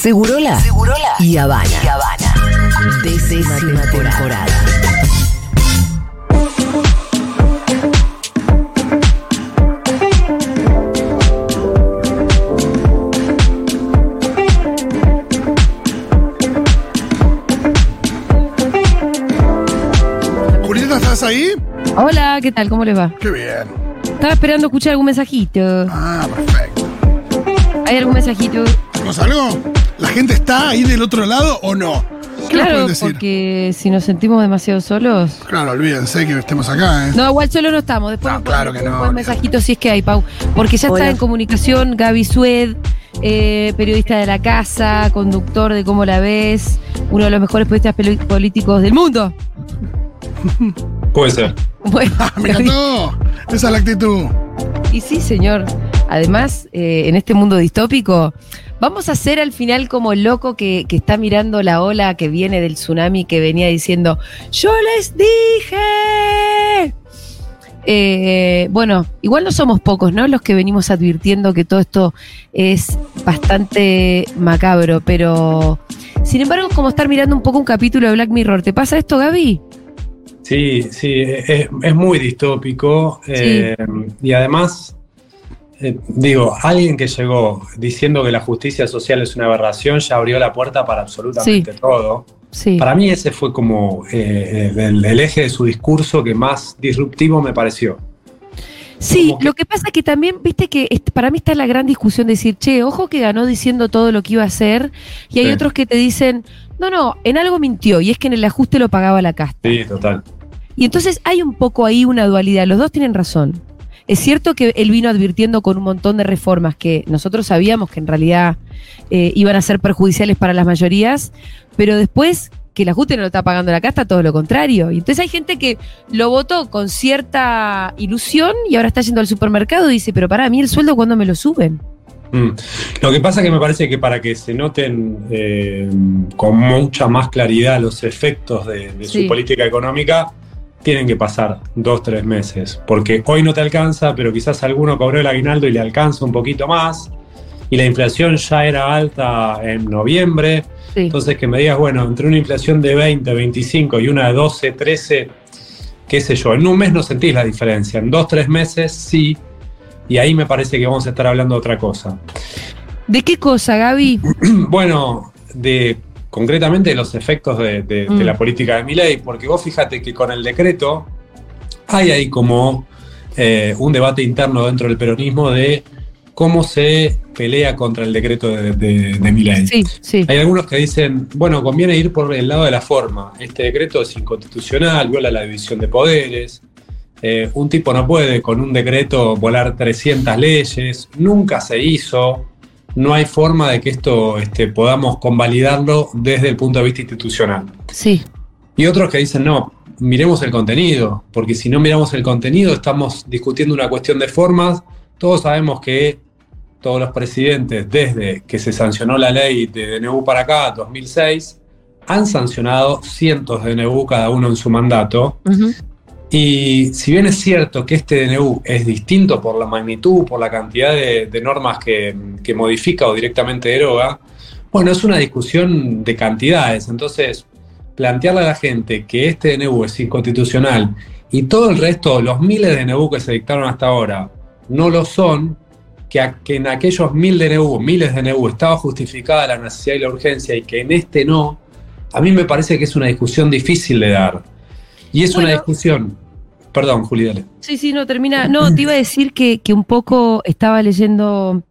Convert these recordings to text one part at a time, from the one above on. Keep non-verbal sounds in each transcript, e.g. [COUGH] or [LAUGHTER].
Segurola, Segurola y Habana. Y Habana. Décima temporada. Julieta, ¿estás ahí? Hola, ¿qué tal? ¿Cómo les va? Qué bien. Estaba esperando escuchar algún mensajito. Ah, perfecto. ¿Hay algún mensajito? ¿Tenemos algo? ¿La gente está ahí del otro lado o no? ¿Qué Claro, pueden decir? porque si nos sentimos demasiado solos. Claro, olvídense que estemos acá, ¿eh? No, igual solo no estamos. Después No, claro que un no, buen olvídate. mensajito si es que hay, Pau. Porque ya está en comunicación Gaby Sued, eh, periodista de la casa, conductor de Cómo la ves, uno de los mejores periodistas políticos del mundo. Puede ser. Bueno, Ah, me encantó. [LAUGHS] Esa es la actitud. Y sí, señor. Además, eh, en este mundo distópico, vamos a ser al final como el loco que, que está mirando la ola que viene del tsunami que venía diciendo, yo les dije. Eh, bueno, igual no somos pocos, ¿no? Los que venimos advirtiendo que todo esto es bastante macabro, pero sin embargo, es como estar mirando un poco un capítulo de Black Mirror. ¿Te pasa esto, Gaby? Sí, sí, es, es muy distópico. eh, y además, eh, digo, alguien que llegó diciendo que la justicia social es una aberración ya abrió la puerta para absolutamente todo. Sí. Para mí ese fue como eh, el, el eje de su discurso que más disruptivo me pareció. Sí, que- lo que pasa es que también, viste que para mí está la gran discusión de decir, che, ojo que ganó diciendo todo lo que iba a hacer, y hay Sí. otros que te dicen, no, no, en algo mintió, y es que en el ajuste lo pagaba la casta. Sí, total. Y entonces hay un poco ahí una dualidad, los dos tienen razón. Es cierto que él vino advirtiendo con un montón de reformas que nosotros sabíamos que en realidad eh, iban a ser perjudiciales para las mayorías, pero después que el ajuste no lo está pagando la casta, todo lo contrario. Y entonces hay gente que lo votó con cierta ilusión y ahora está yendo al supermercado y dice, pero para mí el sueldo cuando me lo suben. Mm. Lo que pasa es que me parece que para que se noten eh, con mucha más claridad los efectos de, de Sí. su política económica, tienen que pasar dos, tres meses. Porque hoy no te alcanza, pero quizás alguno cobró el aguinaldo y le alcanza un poquito más. Y la inflación ya era alta en noviembre. Sí. Entonces que me digas, bueno, entre una inflación de 20, 25 y una de 12, 13, qué sé yo, en un mes no sentís la diferencia. En dos, tres meses sí. Y ahí me parece que vamos a estar hablando de otra cosa. ¿De qué cosa, Gaby? [CLEARS THROAT] Bueno, de concretamente los efectos de, de- de Mm. la política de Milei, porque vos fíjate que con el decreto hay ahí como eh, un debate interno dentro del peronismo de cómo se pelea contra el decreto de, de, de Milei. Sí, sí. Hay algunos que dicen, bueno, conviene ir por el lado de la forma. Este decreto es inconstitucional, viola la división de poderes. Eh, un tipo no puede con un decreto volar 300 leyes. Nunca se hizo. No hay forma de que esto este, podamos convalidarlo desde el punto de vista institucional. Sí. Y otros que dicen, no, miremos el contenido, porque si no miramos el contenido estamos discutiendo una cuestión de formas. Todos sabemos que todos los presidentes, desde que se sancionó la ley de DNU para acá, 2006, han sancionado cientos de DNU cada uno en su mandato. Y si bien es cierto que este DNU es distinto por la magnitud, por la cantidad de, normas que, modifica o directamente deroga, bueno, es una discusión de cantidades. Entonces, plantearle a la gente que este DNU es inconstitucional y todo el resto, los miles de DNU que se dictaron hasta ahora, no lo son, que, que en aquellos mil DNU, miles de DNU, estaba justificada la necesidad y la urgencia y que en este no, a mí me parece que es una discusión difícil de dar. Y es una discusión. Perdón, Juli, dale. Sí, sí, no, termina. No, te iba a decir que, que un poco estaba leyendo,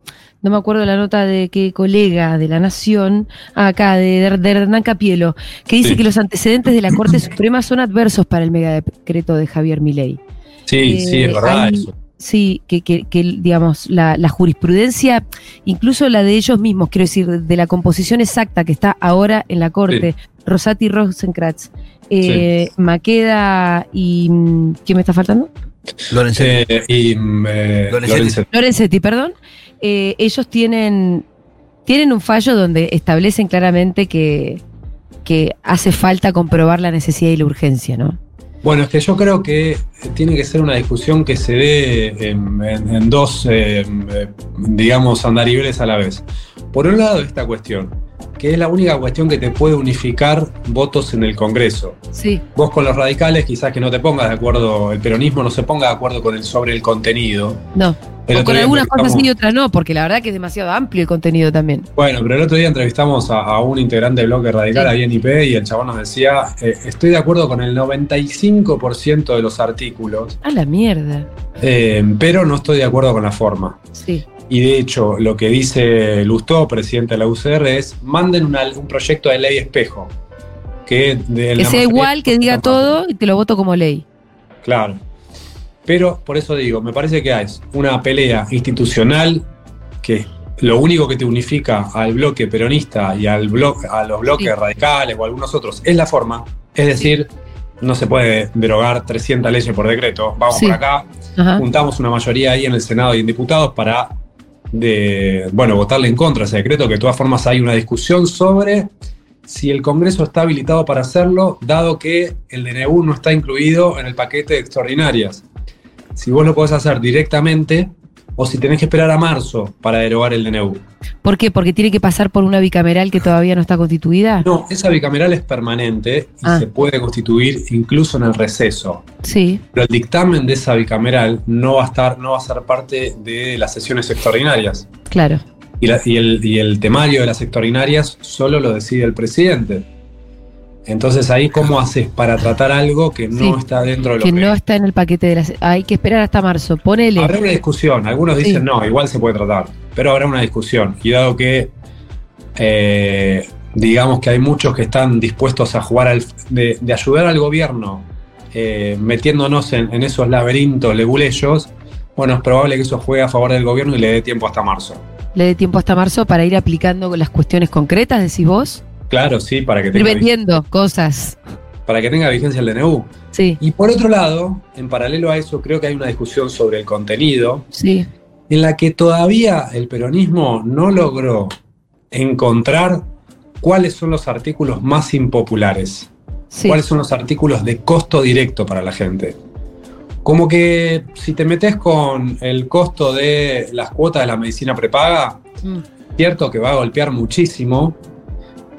no me acuerdo la nota de qué colega de la Nación, acá, de, de Hernán Capielo, que dice Sí. que los antecedentes de la Corte Suprema son adversos para el megadecreto de Javier Milei. Sí, Eh, sí, es verdad hay- eso. Sí, que, que, que, digamos, la, la jurisprudencia, incluso la de ellos mismos, quiero decir, de la composición exacta que está ahora en la Corte, Rosati y Rosenkratz, eh, Maqueda y. mm, ¿Quién me está faltando? Lorenzetti. Eh, y mm, eh, Lorenzetti. Lorenzetti. Lorenzetti, perdón. Eh, ellos tienen, tienen un fallo donde establecen claramente que, que hace falta comprobar la necesidad y la urgencia, ¿no? Bueno, es que yo creo que tiene que ser una discusión que se dé en, en- en dos, eh, eh, digamos, andariveles a la vez. Por un lado, esta cuestión. Que es la única cuestión que te puede unificar votos en el Congreso. Sí. Vos con los radicales quizás que no te pongas de acuerdo, el peronismo no se ponga de acuerdo con el sobre el contenido. No. El O con algunas cosas sí y otras no, porque la verdad que es demasiado amplio el contenido también. Bueno, pero el otro día entrevistamos a, a un integrante del bloque radical Sí. ahí en IP y el chabón nos decía, eh, estoy de acuerdo con el 95% de los artículos, A la mierda. eh, pero no estoy de acuerdo con la forma. Sí. Y de hecho, lo que dice Lustó, presidente de la UCR, es manden una- un proyecto de ley espejo. Que, de Que la sea igual, que diga todo y te lo voto como ley. Claro. Pero por eso digo, me parece que es una pelea institucional que lo único que te unifica al bloque peronista y al bloque, a los bloques Sí. radicales o algunos otros es la forma. Es decir, no se puede derogar 300 leyes por decreto. Vamos Sí. por acá, Ajá. juntamos una mayoría ahí en el Senado y en diputados para de, bueno, votarle en contra ese decreto, que de todas formas hay una discusión sobre si el Congreso está habilitado para hacerlo, dado que el DNU no está incluido en el paquete de extraordinarias. Si vos lo podés hacer directamente o si tenés que esperar a marzo para derogar el DNU. ¿Por qué? Porque tiene que pasar por una bicameral que todavía no está constituida. No, esa bicameral es permanente y Ah. se puede constituir incluso en el receso. Sí. Pero el dictamen de esa bicameral no va a estar, no va a ser parte de las sesiones extraordinarias. Claro. Y, la- y el, y el temario de las extraordinarias solo lo decide el presidente. Entonces ahí, ¿cómo haces para tratar algo que no Sí, está dentro de lo Que que... no está en el paquete de las. Hay que esperar hasta marzo. Ponele. Habrá una discusión, algunos Sí. dicen no, igual se puede tratar, pero habrá una discusión. Y dado que, eh, digamos que hay muchos que están dispuestos a jugar, al, de, de ayudar al gobierno eh, metiéndonos en, en esos laberintos leguleyos, bueno, es probable que eso juegue a favor del gobierno y le dé tiempo hasta marzo. Le dé tiempo hasta marzo para ir aplicando las cuestiones concretas, decís vos. Claro, sí, para que Ir tenga, vendiendo cosas. para que tenga vigencia el DNU. Sí, Y por otro lado, en paralelo a eso, creo que hay una discusión sobre el contenido, sí. en la que todavía el peronismo no logró encontrar cuáles son los artículos más impopulares, sí. cuáles son los artículos de costo directo para la gente. Como que si te metes con el costo de las cuotas de la medicina prepaga, Mm. cierto que va a golpear muchísimo,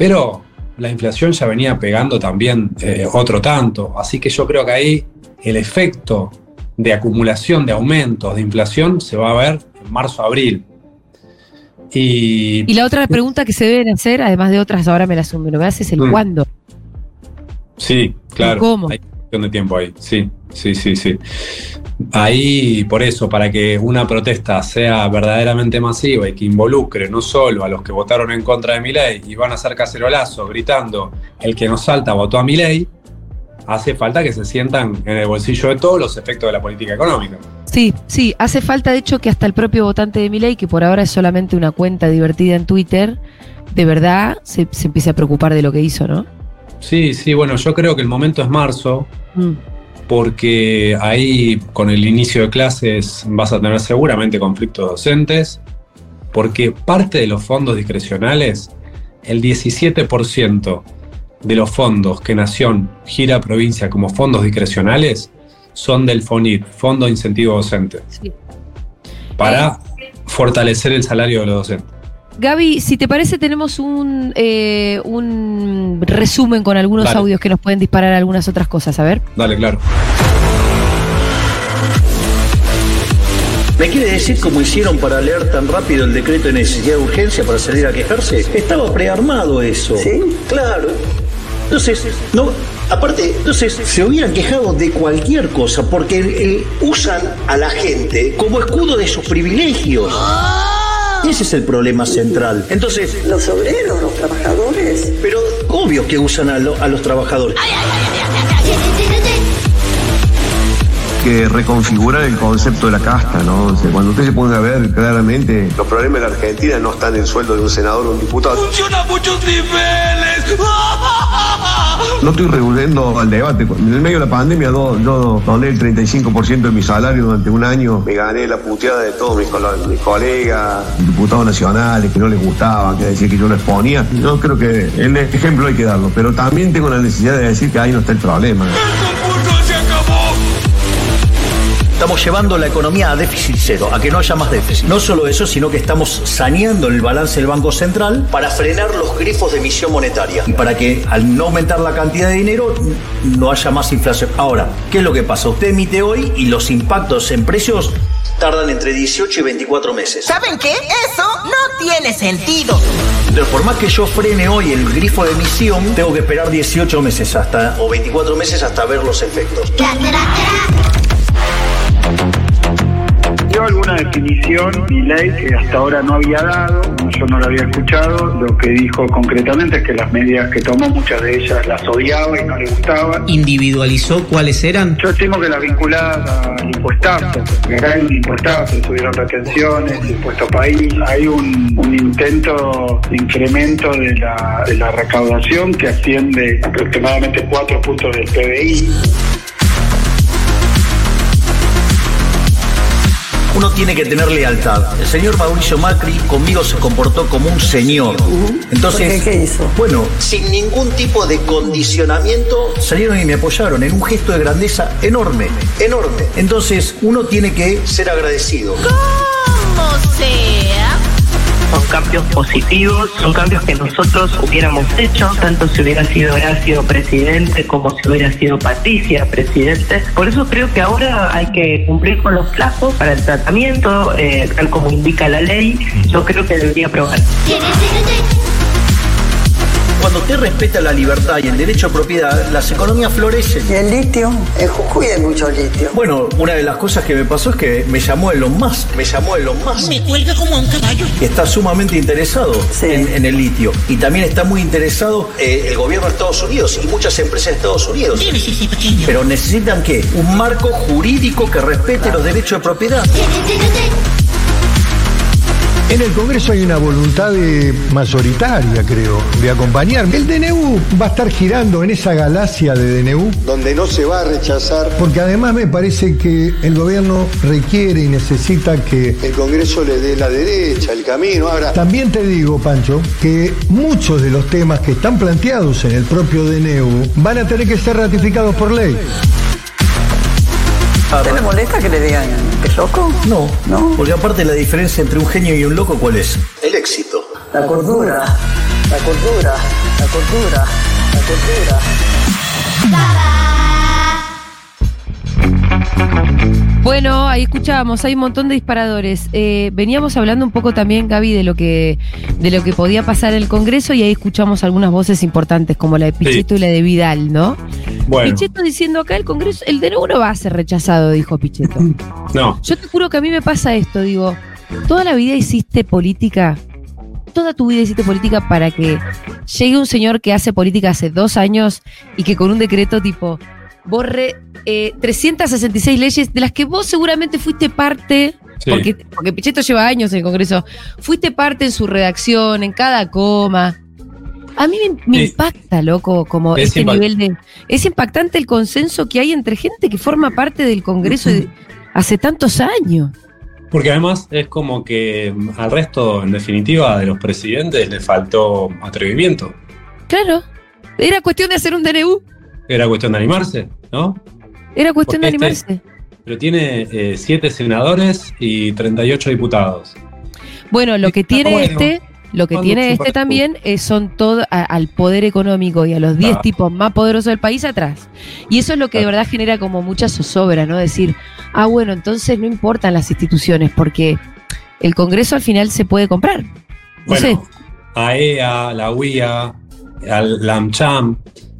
pero la inflación ya venía pegando también eh, otro tanto. Así que yo creo que ahí el efecto de acumulación de aumentos de inflación se va a ver en marzo-abril. Y, Y la otra pregunta que se deben hacer, además de otras, ahora me las me lo haces, el Mm. cuándo. sí, claro. ¿Cómo? De tiempo ahí. Sí, sí, sí, sí. Ahí, por eso, para que una protesta sea verdaderamente masiva y que involucre no solo a los que votaron en contra de mi ley y van a hacer cacerolazo gritando, el que nos salta votó a mi ley, hace falta que se sientan en el bolsillo de todos los efectos de la política económica. Sí, sí, hace falta de hecho que hasta el propio votante de Milei, que por ahora es solamente una cuenta divertida en Twitter, de verdad se, se empiece a preocupar de lo que hizo, ¿no? Sí, sí, bueno, yo creo que el momento es marzo, Mm. porque ahí con el inicio de clases vas a tener seguramente conflictos docentes, porque parte de los fondos discrecionales, el 17% de los fondos que Nación gira a provincia como fondos discrecionales son del FONIT, Fondo de Incentivo Docente, Sí. para fortalecer el salario de los docentes. Gaby, si te parece, tenemos un, eh, un resumen con algunos Dale. audios que nos pueden disparar algunas otras cosas. A ver. Dale, claro. ¿Me quiere decir cómo hicieron para leer tan rápido el decreto de necesidad de urgencia para salir a quejarse? Estaba prearmado eso. ¿Sí? Claro. Entonces, no, aparte, entonces se hubieran quejado de cualquier cosa porque eh, usan a la gente como escudo de sus privilegios. Ese es el problema central. Entonces, Los obreros, los trabajadores. pero obvio que usan a, lo- a los trabajadores. que reconfigurar el concepto de la casta, ¿no? O sea, cuando usted se pone a ver claramente, los problemas de la Argentina no están en el sueldo de un senador o un diputado. ¡Funciona a muchos niveles! [LAUGHS] No estoy revolviendo al debate. En el medio de la pandemia yo, yo doné el 35% de mi salario durante un año. Me gané la puteada de todos mis, mis colegas, diputados nacionales que no les gustaba, que decían que yo lo exponía. Yo creo que el ejemplo hay que darlo, pero también tengo la necesidad de decir que ahí no está el problema. Estamos llevando la economía a déficit cero, a que no haya más déficit. No solo eso, sino que estamos saneando el balance del Banco Central para frenar los grifos de emisión monetaria y para que al no aumentar la cantidad de dinero no haya más inflación. Ahora, ¿qué es lo que pasa? Usted emite hoy y los impactos en precios tardan entre 18 y 24 meses. ¿Saben qué? Eso no tiene sentido. Entonces, por más que yo frene hoy el grifo de emisión, tengo que esperar 18 meses hasta o 24 meses hasta ver los efectos. Alguna definición y ley que hasta ahora no había dado, yo no la había escuchado, lo que dijo concretamente es que las medidas que tomó, muchas de ellas las odiaba y no le gustaban. ¿Individualizó cuáles eran? Yo estimo que las vinculadas al impuestazo, que acá hay un impuestazo, subieron retenciones, impuesto país, hay un, un intento de incremento de la, de la recaudación que asciende aproximadamente 4 puntos del PBI. Uno tiene que tener lealtad. El señor Mauricio Macri conmigo se comportó como un señor. Entonces, ¿Qué, qué hizo? bueno, sin ningún tipo de condicionamiento, salieron y me apoyaron en un gesto de grandeza enorme, enorme. Entonces, uno tiene que ser agradecido. Como sea. Son cambios positivos, son cambios que nosotros hubiéramos hecho, tanto si hubiera sido Horacio presidente como si hubiera sido Patricia presidente. Por eso creo que ahora hay que cumplir con los plazos para el tratamiento, eh, tal como indica la ley. Yo creo que debería aprobar. Cuando usted respeta la libertad y el derecho a propiedad, las economías florecen. ¿Y el litio? En Jujuy hay mucho litio. Bueno, una de las cosas que me pasó es que me llamó Elon Musk, me llamó Elon Musk. Me cuelga como a un caballo. está sumamente interesado Sí. en, en el litio. Y también está muy interesado eh, el gobierno de Estados Unidos y muchas empresas de Estados Unidos. Dime, sí, sí, pequeño. Pero necesitan qué? Un marco jurídico que respete los derechos de propiedad. En el Congreso hay una voluntad de- mayoritaria, creo, de acompañar. El DNU va a estar girando en esa galaxia de DNU, Donde no se va a rechazar, porque además me parece que el gobierno requiere y necesita que... el Congreso le dé la derecha, el camino. Ahora, También te digo, Pancho, que muchos de los temas que están planteados en el propio DNU van a tener que ser ratificados por ley. ¿Te le molesta que le digan que es loco? No, ¿No? Porque aparte la diferencia entre un genio y un loco, ¿cuál es? El éxito. La cordura, la cordura, la cordura, la cordura. Bueno, ahí escuchábamos, hay un montón de disparadores. Eh, veníamos hablando un poco también, Gaby, de lo que de lo que podía pasar en el Congreso y ahí escuchamos algunas voces importantes, como la de Pichetto y la de Vidal, ¿no? Bueno, Pichetto diciendo acá el Congreso, el DNU no va a ser rechazado, dijo Pichetto. [LAUGHS] no. Yo te juro que a mí me pasa esto, digo, toda la vida hiciste política, toda tu vida hiciste política para que llegue un señor que hace política hace dos años y que con un decreto tipo borre eh, 366 leyes de las que vos seguramente fuiste parte, Sí. porque, porque Pichetto lleva años en el Congreso, fuiste parte en su redacción, en cada coma. A mí me, impacta, loco, como Es este nivel de... Es impactante el consenso que hay entre gente que forma parte del Congreso de- hace tantos años. Porque además es como que al resto, en definitiva, de los presidentes le faltó atrevimiento. Claro. Era cuestión de hacer un DNU. Era cuestión de animarse, ¿no? Era cuestión de este- animarse. Pero tiene eh, siete senadores y 38 diputados. Bueno, lo que tiene bueno. este, lo que tiene este también es, son todo a- al poder económico y a los 10 Ah. tipos más poderosos del país atrás. Y eso es lo que de Claro. verdad genera como mucha zozobra, ¿no? Decir, ah, bueno, entonces no importan las instituciones porque el Congreso al final se puede comprar. No Bueno, sé. AEA, la UIA, al- la AmCham,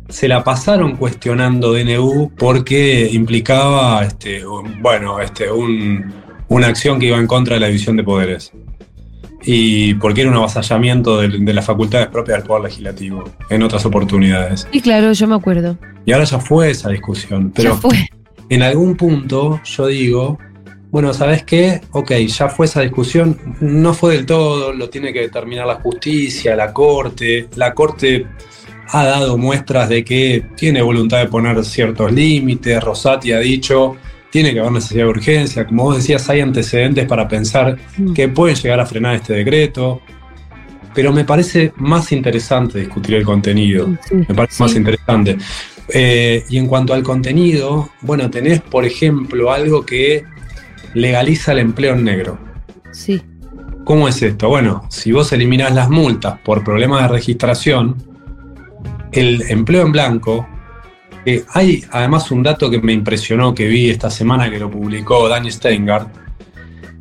se la pasaron cuestionando DNU porque implicaba, este, un- bueno, este, un- una acción que iba en contra de la división de poderes. Y porque era un avasallamiento de, de las facultades propias del Poder Legislativo en otras oportunidades. Y claro, yo me acuerdo. Y ahora ya fue esa discusión. Pero ya fue. en algún punto yo digo, bueno, ¿sabes qué? Ok, ya fue esa discusión, no fue del todo, lo tiene que determinar la justicia, la corte. La corte ha dado muestras de que tiene voluntad de poner ciertos límites. Rosati ha dicho, tiene que haber necesidad de urgencia. Como vos decías, hay antecedentes para pensar Mm. que pueden llegar a frenar este decreto. Pero me parece más interesante discutir el contenido. Sí, Me parece sí. más interesante. Eh, y en cuanto al contenido, bueno, tenés, por ejemplo, algo que legaliza el empleo en negro. Sí. ¿Cómo es esto? Bueno, si vos eliminás las multas por problemas de registración, el empleo en blanco, eh, hay además un dato que me impresionó que vi esta semana que lo publicó Dani Steingart,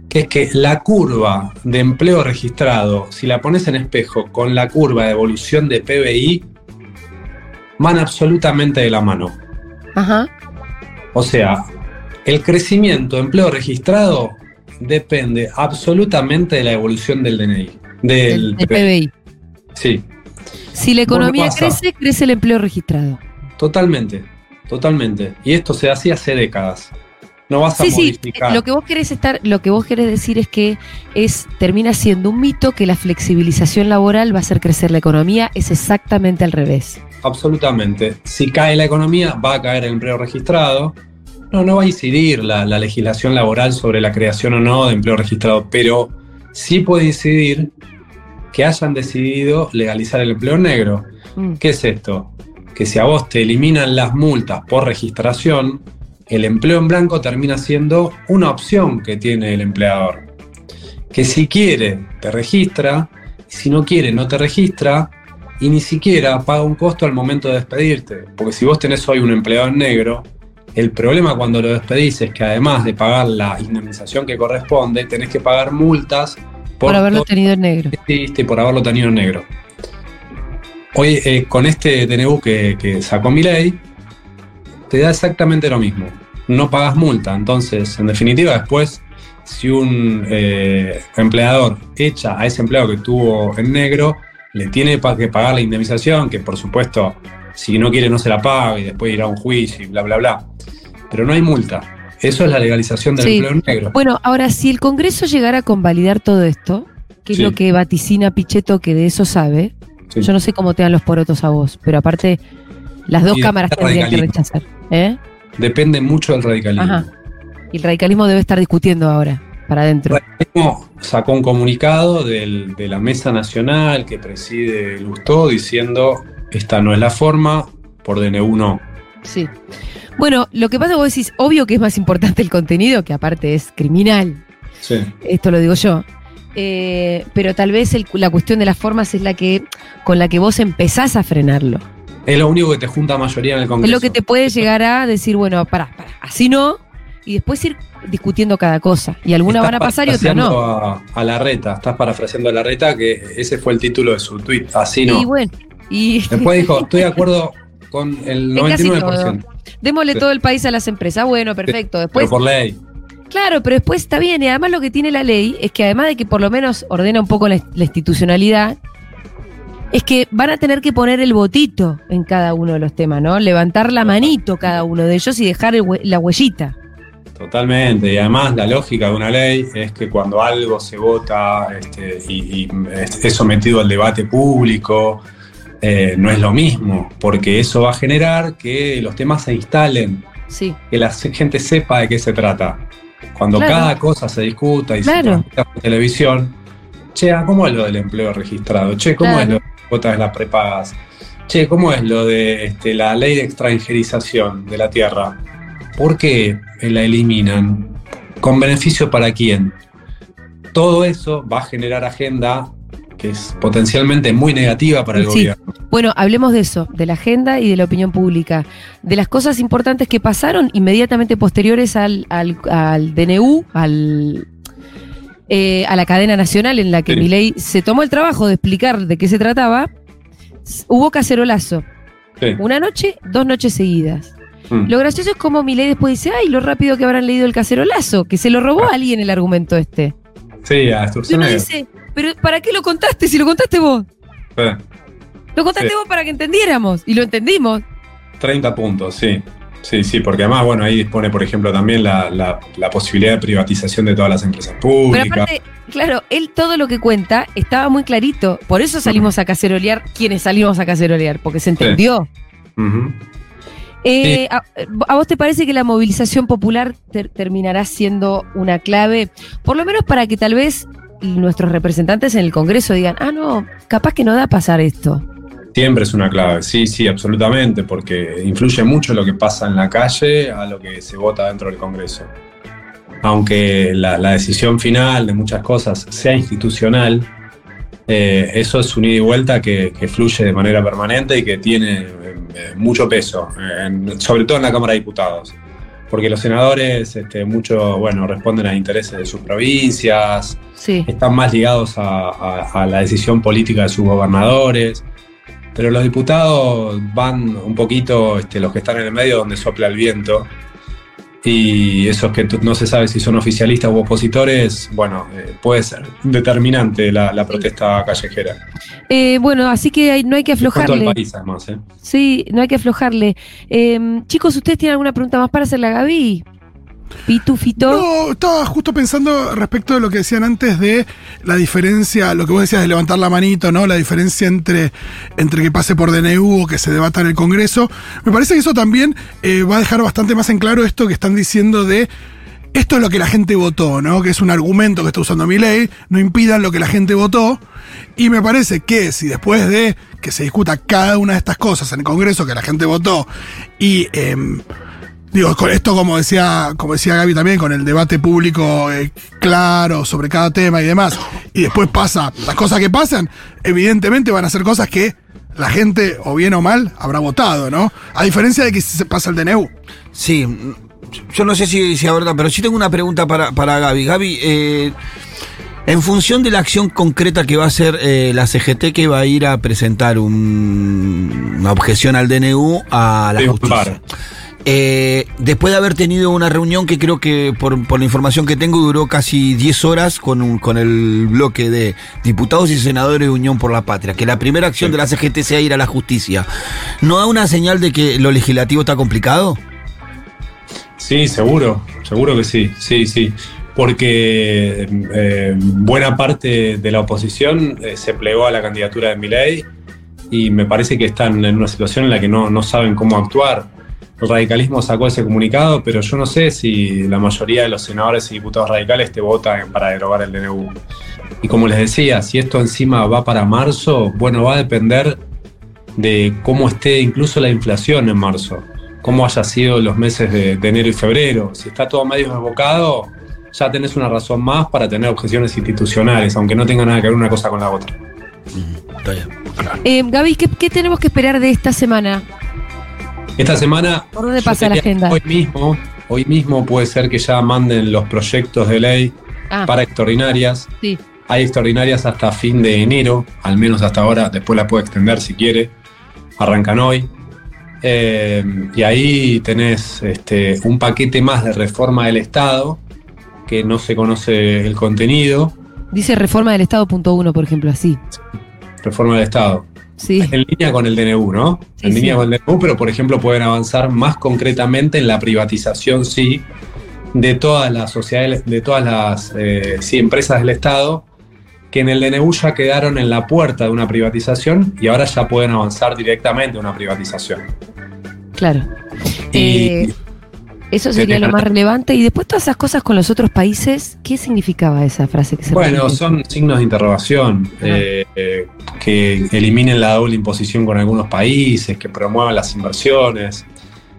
que es que la curva de empleo registrado, si la pones en espejo con la curva de evolución de PBI, van absolutamente de la mano. Ajá. O sea, el crecimiento de empleo registrado depende absolutamente de la evolución del DNI. Del, Del PBI. Sí, Si la economía crece, crece el empleo registrado. Totalmente, totalmente. Y esto se hacía hace décadas. No vas a Sí, sí, modificar. lo que vos querés estar, lo que vos querés decir es que es, termina siendo un mito que la flexibilización laboral va a hacer crecer la economía, es exactamente al revés. Absolutamente. Si cae la economía, va a caer el empleo registrado. No, no va a incidir la, la legislación laboral sobre la creación o no de empleo registrado, pero sí puede incidir que hayan decidido legalizar el empleo negro. Mm. ¿Qué es esto? Que si a vos te eliminan las multas por registración, el empleo en blanco termina siendo una opción que tiene el empleador. Que si quiere, te registra, si no quiere, no te registra, y ni siquiera paga un costo al momento de despedirte. Porque si vos tenés hoy un empleado en negro, el problema cuando lo despedís es que además de pagar la indemnización que corresponde, tenés que pagar multas Por, haberlo tenido en negro. y por haberlo tenido en negro. Hoy, eh, con este DNU que, que sacó mi ley, te da exactamente lo mismo. No pagas multa. Entonces, en definitiva, después, si un eh, empleador echa a ese empleado que tuvo en negro, le tiene que pagar la indemnización, que por supuesto, si no quiere, no se la paga y después irá a un juicio y bla, bla, bla. Pero no hay multa. Eso es la legalización del Sí. empleo en negro. Bueno, ahora, si el Congreso llegara a convalidar todo esto, que es lo que vaticina Pichetto, que de eso sabe, Sí. yo no sé cómo te dan los porotos a vos, pero aparte, las dos Y cámaras tendrían que rechazar. ¿eh? Depende mucho del radicalismo. Ajá. Y el radicalismo debe estar discutiendo ahora, para adentro. radicalismo sacó un comunicado del- de la Mesa Nacional que preside Lustó diciendo esta no es la forma, por DNU no. Sí. Bueno, lo que pasa es que vos decís, obvio que es más importante el contenido, que aparte es criminal, Sí. esto lo digo yo. Eh, pero tal vez el- la cuestión de las formas es la que con la que vos empezás a frenarlo. Es lo único que te junta mayoría en el Congreso. Es lo que te puede llegar a decir, bueno, pará, pará, así no, y después ir discutiendo cada cosa. Y algunas van a pasar y otras no. A, a la reta, estás parafraseando a la reta, que ese fue el título de su tweet. Así no. Y bueno, y [LAUGHS] Después dijo, estoy de acuerdo con el En casi 99%. démosle todo el país a las empresas. Bueno, perfecto. Después, Pero por ley. Claro, pero después está bien. Y además lo que tiene la ley es que además de que por lo menos ordena un poco la, la institucionalidad, es que van a tener que poner el votito en cada uno de los temas, ¿no? Levantar la manito cada uno de ellos y dejar el la huellita. Totalmente, y además la lógica de una ley es que cuando algo se vota este, y, y es sometido al debate público, eh, no es lo mismo, porque eso va a generar que los temas se instalen, Sí. que la gente sepa de qué se trata. Cuando Claro. cada cosa se discuta y se Claro. transmita por televisión, che, ah, ¿cómo es lo del empleo registrado? Che, ¿cómo Claro. es lo de las cuotas de las prepagas? Che, ¿cómo es lo de este, la ley de extranjerización de la tierra? ¿Por qué la eliminan? ¿Con beneficio para quién? Todo eso va a generar agenda que es potencialmente muy negativa para el Sí. gobierno. Bueno, hablemos de eso, de la agenda y de la opinión pública. De las cosas importantes que pasaron inmediatamente posteriores al, al, al DNU, al, eh, a la cadena nacional en la que Sí. Milei se tomó el trabajo de explicar de qué se trataba, hubo cacerolazo. Sí. Una noche, dos noches seguidas. Mm. Lo gracioso es como Milei después dice, ay, lo rápido que habrán leído el cacerolazo, que se lo robó a alguien el argumento este. Sí, a Y uno dice, pero ¿para qué lo contaste si lo contaste vos? Lo contaste Sí. vos para que entendiéramos y lo entendimos. 30 puntos, sí. Sí, sí, porque además, bueno, ahí dispone, por ejemplo, también la, la- la posibilidad de privatización de todas las empresas Pero públicas. aparte, claro, él todo lo que cuenta estaba muy clarito. Por eso salimos a cacerolear quienes salimos a cacerolear, porque se entendió. Eh, a, a vos te parece que la movilización popular ter- terminará siendo una clave? Por lo menos para que tal vez nuestros representantes en el Congreso digan, ah, no, capaz que no da pasar esto. Siempre es una clave, sí, sí, absolutamente, porque influye mucho lo que pasa en la calle a lo que se vota dentro del Congreso. aunque la, decisión final de muchas cosas sea institucional, eh, eso es un ida y vuelta que, fluye de manera permanente y que tiene eh, mucho peso, en- sobre todo en la Cámara de Diputados. Porque los senadores, este, mucho, bueno, responden a intereses de sus provincias, Sí. están más ligados a, a- a la decisión política de sus gobernadores. Pero los diputados van un poquito, este, los que están en el medio, donde sopla el viento. Y esos que no se sabe si son oficialistas u opositores, bueno, eh, puede ser determinante la, la protesta callejera. Eh, bueno, así que hay- no hay que Por todo el aflojarle. país, además. ¿eh? Sí, no hay que aflojarle. Eh, chicos, ¿ustedes tienen alguna pregunta más para hacerle a Gaby? Pitu, Fito. No, estaba justo pensando respecto de lo que decían antes de la diferencia, lo que vos decías de levantar la manito, ¿no? La diferencia entre, entre que pase por DNU o que se debata en el Congreso. Me parece que eso también eh, va a dejar bastante más en claro esto que están diciendo de esto es lo que la gente votó, ¿no? Que es un argumento que está usando mi ley, no impidan lo que la gente votó. Y me parece que si después de que se discuta cada una de estas cosas en el Congreso que la gente votó y em, Digo, con esto, como decía, como decía Gaby también, con el debate público eh, claro sobre cada tema y demás, y después pasa las cosas que pasan, evidentemente van a ser cosas que la gente, o bien o mal, habrá votado, ¿no? A diferencia de que si se pasa el DNU. Sí, yo no sé si, si ahora, pero sí tengo una pregunta para, para Gaby. Gaby, eh, en función de la acción concreta que va a hacer eh, la CGT, que va a ir a presentar un- una objeción al DNU a la justicia. Eh, después de haber tenido una reunión que creo que, por, por la información que tengo, duró casi 10 horas con, un- con el bloque de diputados y senadores de Unión por la Patria, que la primera acción de la CGT sea ir a la justicia, ¿no da una señal de que lo legislativo está complicado? Sí, seguro, seguro que sí, sí, sí. Porque eh, buena parte de la oposición eh, se plegó a la candidatura de Milei y me parece que están en una situación en la que no, no saben cómo actuar. El radicalismo sacó ese comunicado, pero yo no sé si la mayoría de los senadores y diputados radicales te votan para derogar el DNU. Y como les decía, si esto encima va para marzo, bueno, va a depender de cómo esté incluso la inflación en marzo, cómo haya sido los meses de, de enero y febrero. Si está todo medio desbocado, ya tenés una razón más para tener objeciones institucionales, aunque no tenga nada que ver una cosa con la otra. Eh, Gaby, ¿qué, qué tenemos que esperar de esta semana? Esta semana. ¿Por dónde pasa la agenda? Hoy mismo, hoy mismo puede ser que ya manden los proyectos de ley Ah. para extraordinarias. Sí. Hay extraordinarias hasta fin de enero, al menos hasta ahora, después la puede extender si quiere. Arrancan hoy. Eh, y ahí tenés este, un paquete más de reforma del Estado, que no se conoce el contenido. Dice reforma del Estado punto uno, por ejemplo, así. Reforma del Estado. Sí. En línea con el DNU, ¿no? Sí, en línea sí. con el DNU, pero por ejemplo pueden avanzar más concretamente en la privatización, sí, de todas las sociedades, de todas las eh, sí, empresas del Estado, que en el DNU ya quedaron en la puerta de una privatización y ahora ya pueden avanzar directamente a una privatización. Claro. Y Eh, eso sería lo más relevante. Y después todas esas cosas con los otros países, ¿qué significaba esa frase que se Bueno, son signos de interrogación, eh, eh, que eliminen la doble imposición con algunos países, que promuevan las inversiones.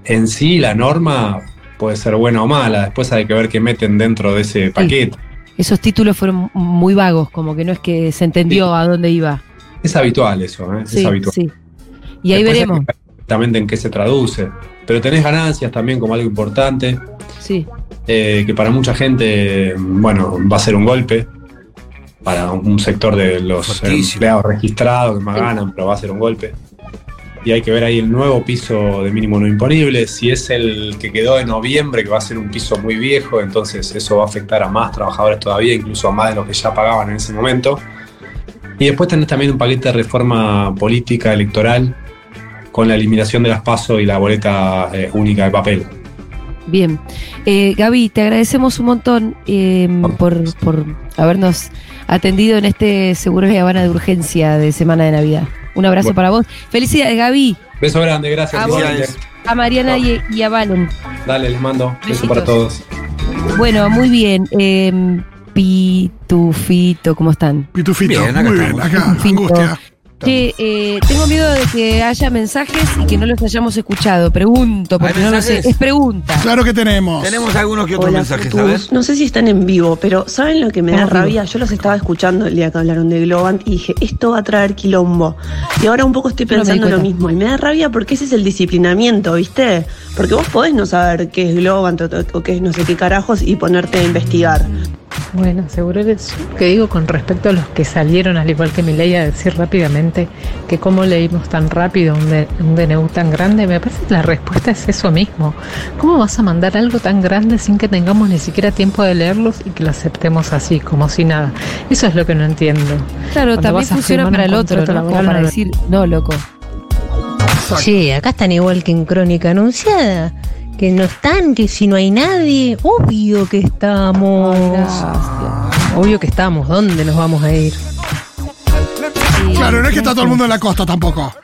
En sí, la norma puede ser buena o mala, después hay que ver qué meten dentro de ese paquete. Esos títulos fueron muy vagos, como que no es que se entendió a dónde iba. Es habitual eso, ¿eh? Sí, es habitual. sí. Y ahí Después veremos. Exactamente en qué se traduce. Pero tenés ganancias también como algo importante, Sí. eh, que para mucha gente, bueno, va a ser un golpe. Para un sector de los empleados registrados que más ganan, pero va a ser un golpe. Y hay que ver ahí el nuevo piso de mínimo no imponible. Si es el que quedó de noviembre, que va a ser un piso muy viejo, entonces eso va a afectar a más trabajadores todavía, incluso a más de los que ya pagaban en ese momento. Y después tenés también un paquete de reforma política electoral con la eliminación de las pasos y la boleta eh, única de papel. Bien. Eh, Gaby, te agradecemos un montón eh, por, por habernos atendido en este Seguro de Habana de Urgencia de Semana de Navidad. Un abrazo Bueno. para vos. Felicidades, Gaby. Beso grande, gracias. A vos. A Mariana y, y a Valen. Dale, les mando. Beso Besitos. para todos. Bueno, muy bien. Eh, Pitufito, ¿cómo están? Pitufito, Bien, acá muy bien, acá, Pitufito. angustia. Che, eh, tengo miedo de que haya mensajes y que no los hayamos escuchado. Pregunto, porque ¿Hay no lo sé. Es pregunta. Claro que tenemos. Tenemos algunos que otros Hola, mensajes. No sé si están en vivo, pero ¿saben lo que me da rabia? Yo los estaba escuchando el día que hablaron de Globant y dije, esto va a traer quilombo. Y ahora un poco estoy no pensando lo mismo. Y me da rabia porque ese es el disciplinamiento, ¿viste? Porque vos podés no saber qué es Globant o, o qué es no sé qué carajos y ponerte a investigar. Bueno, seguro es que digo con respecto a los que salieron, al igual que mi ley, a decir rápidamente que cómo leímos tan rápido un, D- un DNU tan grande, me parece que la respuesta es eso mismo. ¿Cómo vas a mandar algo tan grande sin que tengamos ni siquiera tiempo de leerlos y que lo aceptemos así, como si nada? Eso es lo que no entiendo. Claro, Cuando también funciona para el otro, ¿no? Como para decir, no, loco. Che, acá están igual que en Crónica Anunciada. Que no están, que si no hay nadie, obvio que estamos. Obvio que estamos, ¿dónde nos vamos a ir? Claro, no es que está todo el mundo en la [LAUGHS] costa tampoco.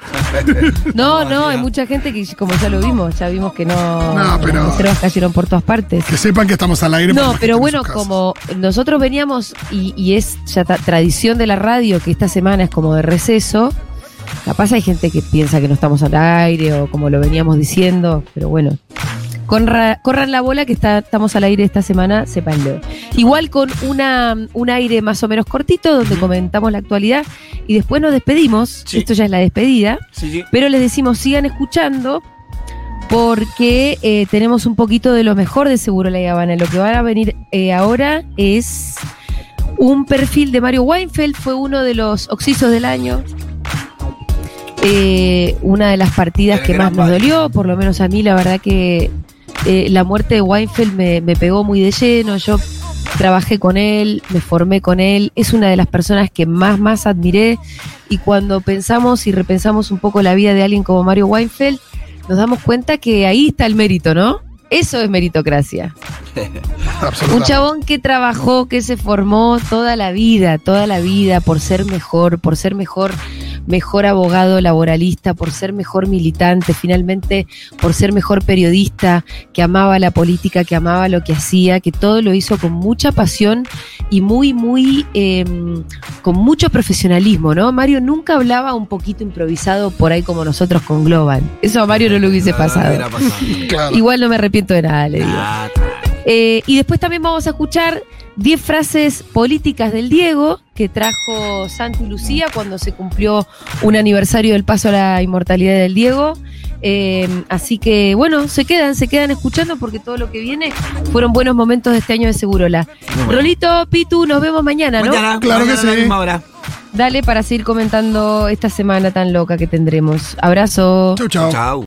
No, no, hay mucha gente que, como ya lo vimos, ya vimos que no. No, pero- Las reservas cayeron por todas partes. Que sepan que estamos al aire. No, pero bueno, como nosotros veníamos, y, y es ya tradición de la radio que esta semana es como de receso, capaz hay gente que piensa que no estamos al aire o como lo veníamos diciendo, pero bueno. Corra- corran la bola que está, estamos al aire esta semana, sépanlo. Igual con una, un aire más o menos cortito donde comentamos la actualidad y después nos despedimos. Esto ya es la despedida. Sí, sí. Pero les decimos, sigan escuchando porque eh, tenemos un poquito de lo mejor de Seguro La Habana. Lo que va a venir eh, ahora es un perfil de Mario Weinfeld, fue uno de los oxisos del año. Eh, una de las partidas que más nos dolió, por lo menos a mí, la verdad que eh, la muerte de Weinfeld me, me pegó muy de lleno. Yo trabajé con él, me formé con él, es una de las personas que más, más admiré. Y cuando pensamos y repensamos un poco la vida de alguien como Mario Weinfeld, nos damos cuenta que ahí está el mérito, ¿no? Eso es meritocracia. [LAUGHS] Un chabón que trabajó, que se formó toda la vida, toda la vida por ser mejor, por ser mejor, mejor abogado laboralista, por ser mejor militante, finalmente por ser mejor periodista, que amaba la política, que amaba lo que hacía, que todo lo hizo con mucha pasión y muy, muy, eh, con mucho profesionalismo, ¿no? Mario nunca hablaba un poquito improvisado por ahí como nosotros con Global. Eso a Mario no le hubiese pasado. Igual no me arrepiento de nada, le digo. Eh, y después también vamos a escuchar 10 frases políticas del Diego que trajo Santi Lucía cuando se cumplió un aniversario del paso a la inmortalidad del Diego. Eh, así que bueno, se quedan, se quedan escuchando porque todo lo que viene fueron buenos momentos de este año de Segurola. Rolito, Pitu, nos vemos mañana, ¿no? Mañana, Claro que mañana a la sí. misma hora. Dale para seguir comentando esta semana tan loca que tendremos. Abrazo. Chau, chau. Chau.